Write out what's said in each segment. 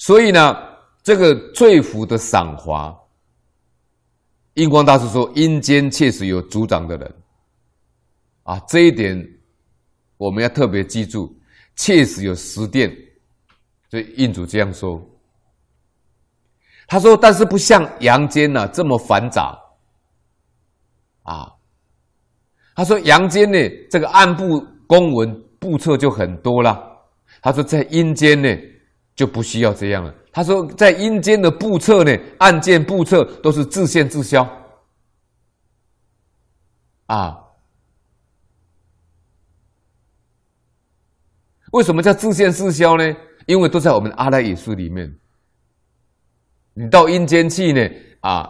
所以呢，这个罪福的赏罚，印光大师说，阴间确实有主掌的人，啊，这一点我们要特别记住，确实有十殿，所以印主这样说。他说，但是不像阳间呢、啊、这么繁杂，啊，他说阳间呢这个暗部公文簿册就很多了，他说在阴间呢。就不需要这样了。他说，在阴间的布册呢，案件布册都是自现自销啊。为什么叫自现自销呢？因为都在我们阿赖耶识里面。你到阴间去呢，啊，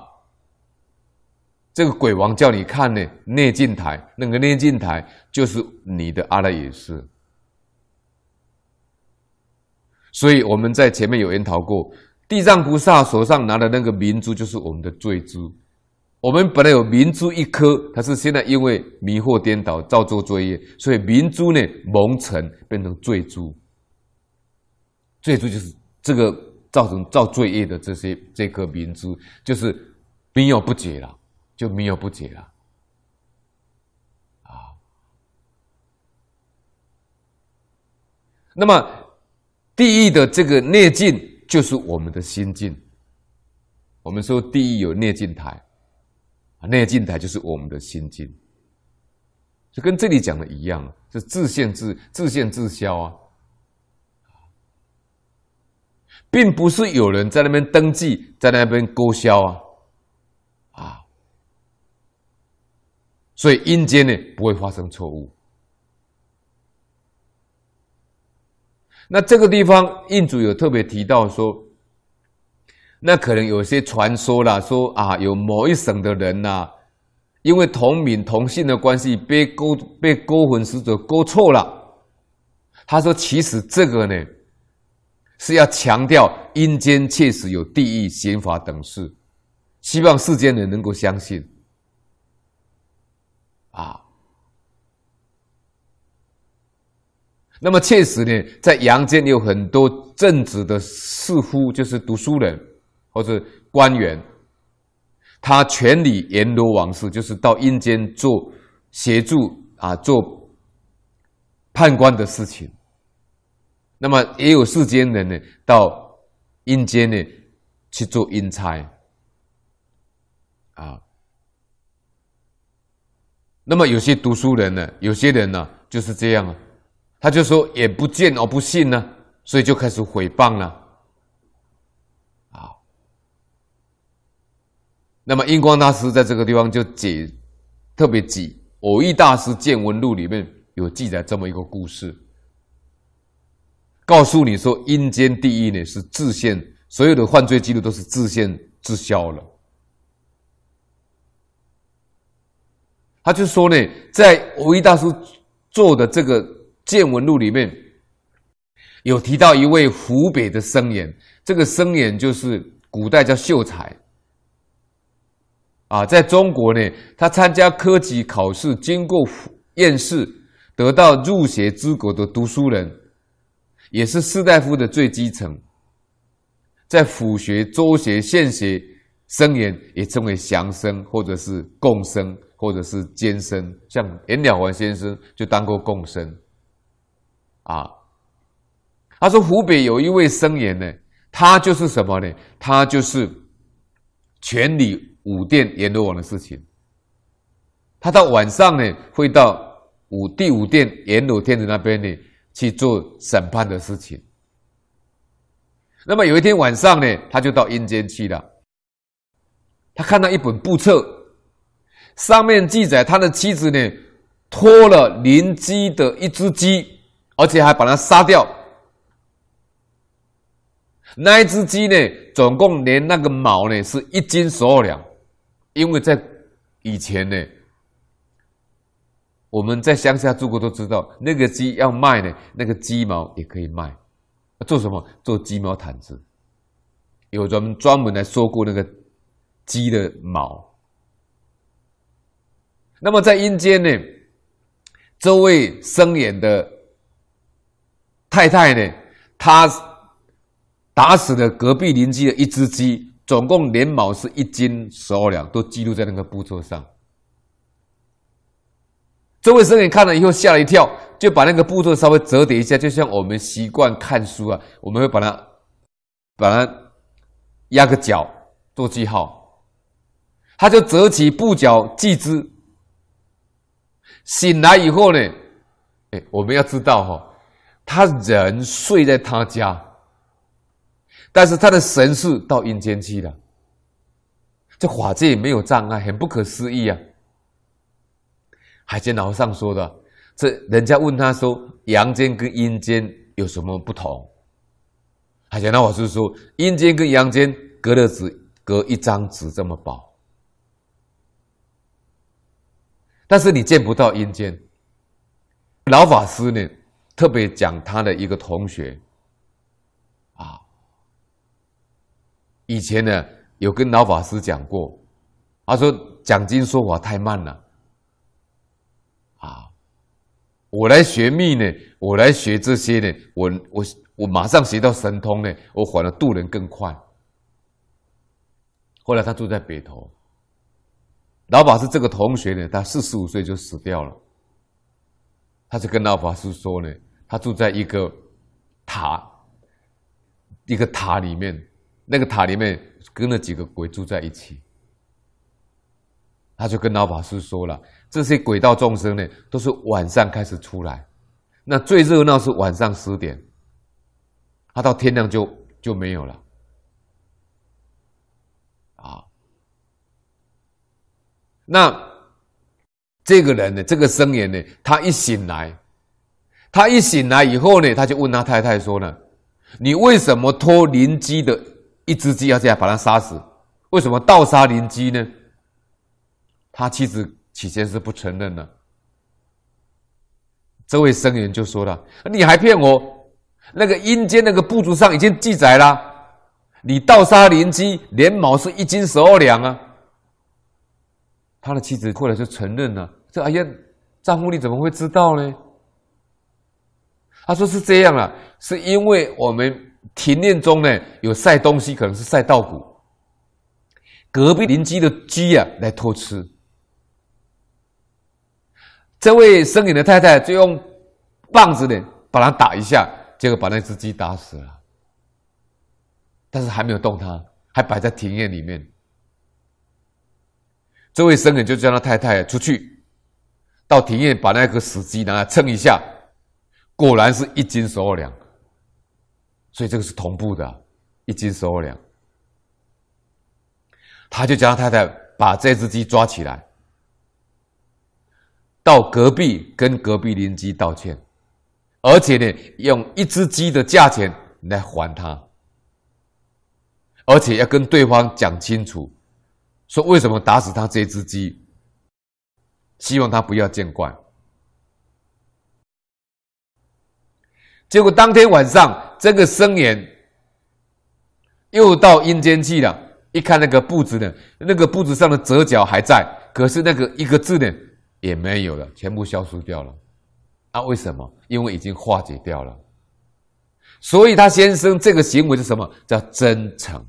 这个鬼王叫你看呢，内镜台，那个内镜台就是你的阿赖耶识。所以我们在前面有研讨过，地藏菩萨手上拿的那个明珠就是我们的罪珠。我们本来有明珠一颗，它是现在因为迷惑颠倒造作罪业，所以明珠呢蒙尘变成罪珠。罪珠就是这个造成造罪业的这些这颗明珠，就是迷有不解了，就迷有不解了。啊，那么。地狱的这个内镜就是我们的心镜。我们说地狱有内镜台，啊，内镜台就是我们的心镜，就跟这里讲的一样，是自现自自现自消啊，并不是有人在那边登记，在那边勾销啊，啊，所以阴间呢不会发生错误。那这个地方，印主有特别提到说，那可能有些传说啦，说啊，有某一省的人呐、因为同名同姓的关系，被勾被勾魂使者勾错了。他说，其实这个呢，是要强调阴间确实有地狱、刑罚等事，希望世间人能够相信。啊。那么确实呢，在阳间有很多正直的士夫，就是读书人或者官员，他权理阎罗王事，就是到阴间做协助啊，做判官的事情。那么也有世间人呢，到阴间呢去做阴差啊。那么有些读书人呢，有些人呢就是这样啊。他就说也不见而不信呢，所以就开始诽谤了。啊，那么印光大师在这个地方就解特别记《偶遇大师见闻录》里面有记载这么一个故事，告诉你说阴间地狱呢是自现，所有的犯罪记录都是自现自消了。他就说呢，在蕅益大师做的这个。见闻录里面有提到一位湖北的僧贤，这个僧贤就是古代叫秀才。啊，在中国呢，他参加科举考试，经过府验试，得到入学资格的读书人，也是士大夫的最基层，在府学、州学、县学，僧贤也称为降僧，或者是贡僧，或者是监僧，像颜了还先生就当过贡僧。啊，他说湖北有一位僧人呢，他就是什么呢？他就是全理五殿阎罗王的事情。他到晚上呢，会到五第五殿阎罗天子那边呢去做审判的事情。那么有一天晚上呢，他就到阴间去了。他看到一本簿册，上面记载他的妻子呢拖了邻居的一只鸡。而且还把它杀掉。那一只鸡呢，总共连那个毛呢是一斤十二两，因为在以前呢，我们在乡下住过都知道，那个鸡要卖呢，那个鸡毛也可以卖，做什么？做鸡毛毯子。有人专门来收购那个鸡的毛。那么在阴间呢，这位生眼的。太太呢，她打死了隔壁邻居的一只鸡，总共连毛是一斤十二两，都记录在那个簿册上。这位僧人看了以后吓了一跳，就把那个簿册稍微折叠一下，就像我们习惯看书啊，我们会把它把它压个角做记号，他就折起布角记之。醒来以后呢，哎，我们要知道哈、哦，他人睡在他家，但是他的神是到阴间去了，这法界没有障碍，很不可思议啊。海见老和尚说的，这人家问他说，阳间跟阴间有什么不同？海见老法师说，阴间跟阳间隔了纸，隔一张纸这么薄。但是你见不到阴间。老法师呢，特别讲他的一个同学，啊，以前呢有跟老法师讲过，他说讲经说法太慢了，啊，我来学密呢，我来学这些呢，我我我马上学到神通呢，我反而渡人更快。后来他住在北投。老法师这个同学呢，他四十五岁就死掉了。他就跟老法师说呢，他住在一个塔，一个塔里面，那个塔里面跟了几个鬼住在一起。他就跟老法师说了，这些鬼道众生呢，都是晚上开始出来，那最热闹是晚上十点，他到天亮就就没有了。啊那这个人呢，这个僧人呢，他一醒来，他一醒来以后呢，他就问他太太说呢：“你为什么拖邻居的一只鸡要这样把他杀死？为什么盗杀邻居呢？”他妻子起先是不承认的。这位僧人就说了：“你还骗我？那个阴间那个部族上已经记载了，你盗杀邻居，连毛是一斤十二两啊。”他的妻子后来就承认了，说：“哎呀，丈夫你怎么会知道呢？”他说：“是这样啊，是因为我们庭院中呢有晒东西，可能是晒稻谷，隔壁邻居的鸡啊来偷吃。这位僧人的太太就用棒子呢把他打一下，结果把那只鸡打死了，但是还没有动它，还摆在庭院里面。”这位僧人就叫他太太出去，到庭院把那个死鸡拿来称一下，果然是一斤十二两，所以这个是同步的，一斤十二两。他就叫他太太把这只鸡抓起来，到隔壁跟隔壁邻居道歉，而且呢，用一只鸡的价钱来还他，而且要跟对方讲清楚。说为什么打死他这只鸡？希望他不要见怪。结果当天晚上，这个僧人又到阴间去了。一看那个布子呢，那个布子上的折角还在，可是那个一个字呢也没有了，全部消失掉了。啊，为什么？因为已经化解掉了。所以他先生这个行为是什么？叫真诚。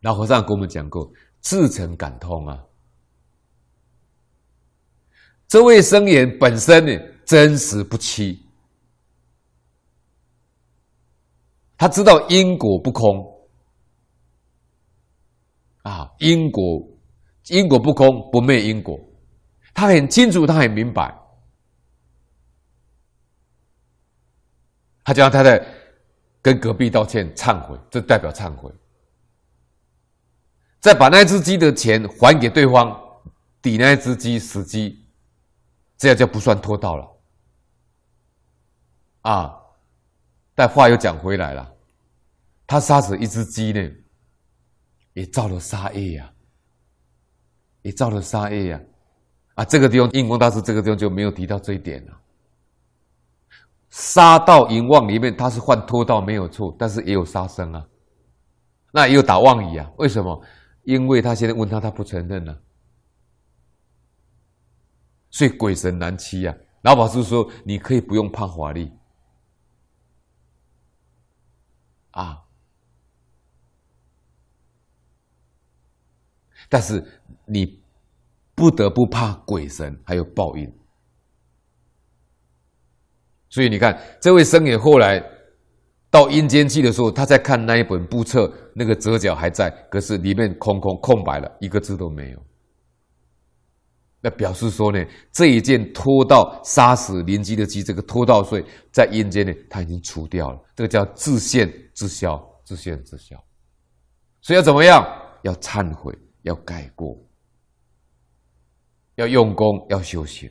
老和尚跟我们讲过，至诚感通啊。这位僧人本身呢，真实不欺，他知道因果不空啊，因果因果不空，不灭因果，他很清楚，他很明白。他叫他太太跟隔壁道歉忏悔，这代表忏悔。再把那只鸡的钱还给对方，抵那只鸡死鸡，这样就不算偷盗了。啊，但话又讲回来了，他杀死一只鸡呢，也造了杀业呀，也造了杀业呀。啊，这个地方印光大师这个地方就没有提到这一点了。杀到淫妄里面，他是犯偷盗没有错，但是也有杀生啊，那也有打妄语啊，为什么？因为他现在问他，他不承认了，所以鬼神难欺啊。老法师说：“你可以不用怕法力，啊。但是你不得不怕鬼神，还有报应。所以你看，这位僧人后来到阴间去的时候，他在看那一本簿册，那个折角还在，可是里面空空空白了，一个字都没有。那表示说呢，这一件拖到杀死邻居的鸡，这个拖到税在阴间呢，他已经除掉了。这个叫自现自消，自现自消。所以要怎么样？要忏悔，要改过，要用功，要修行。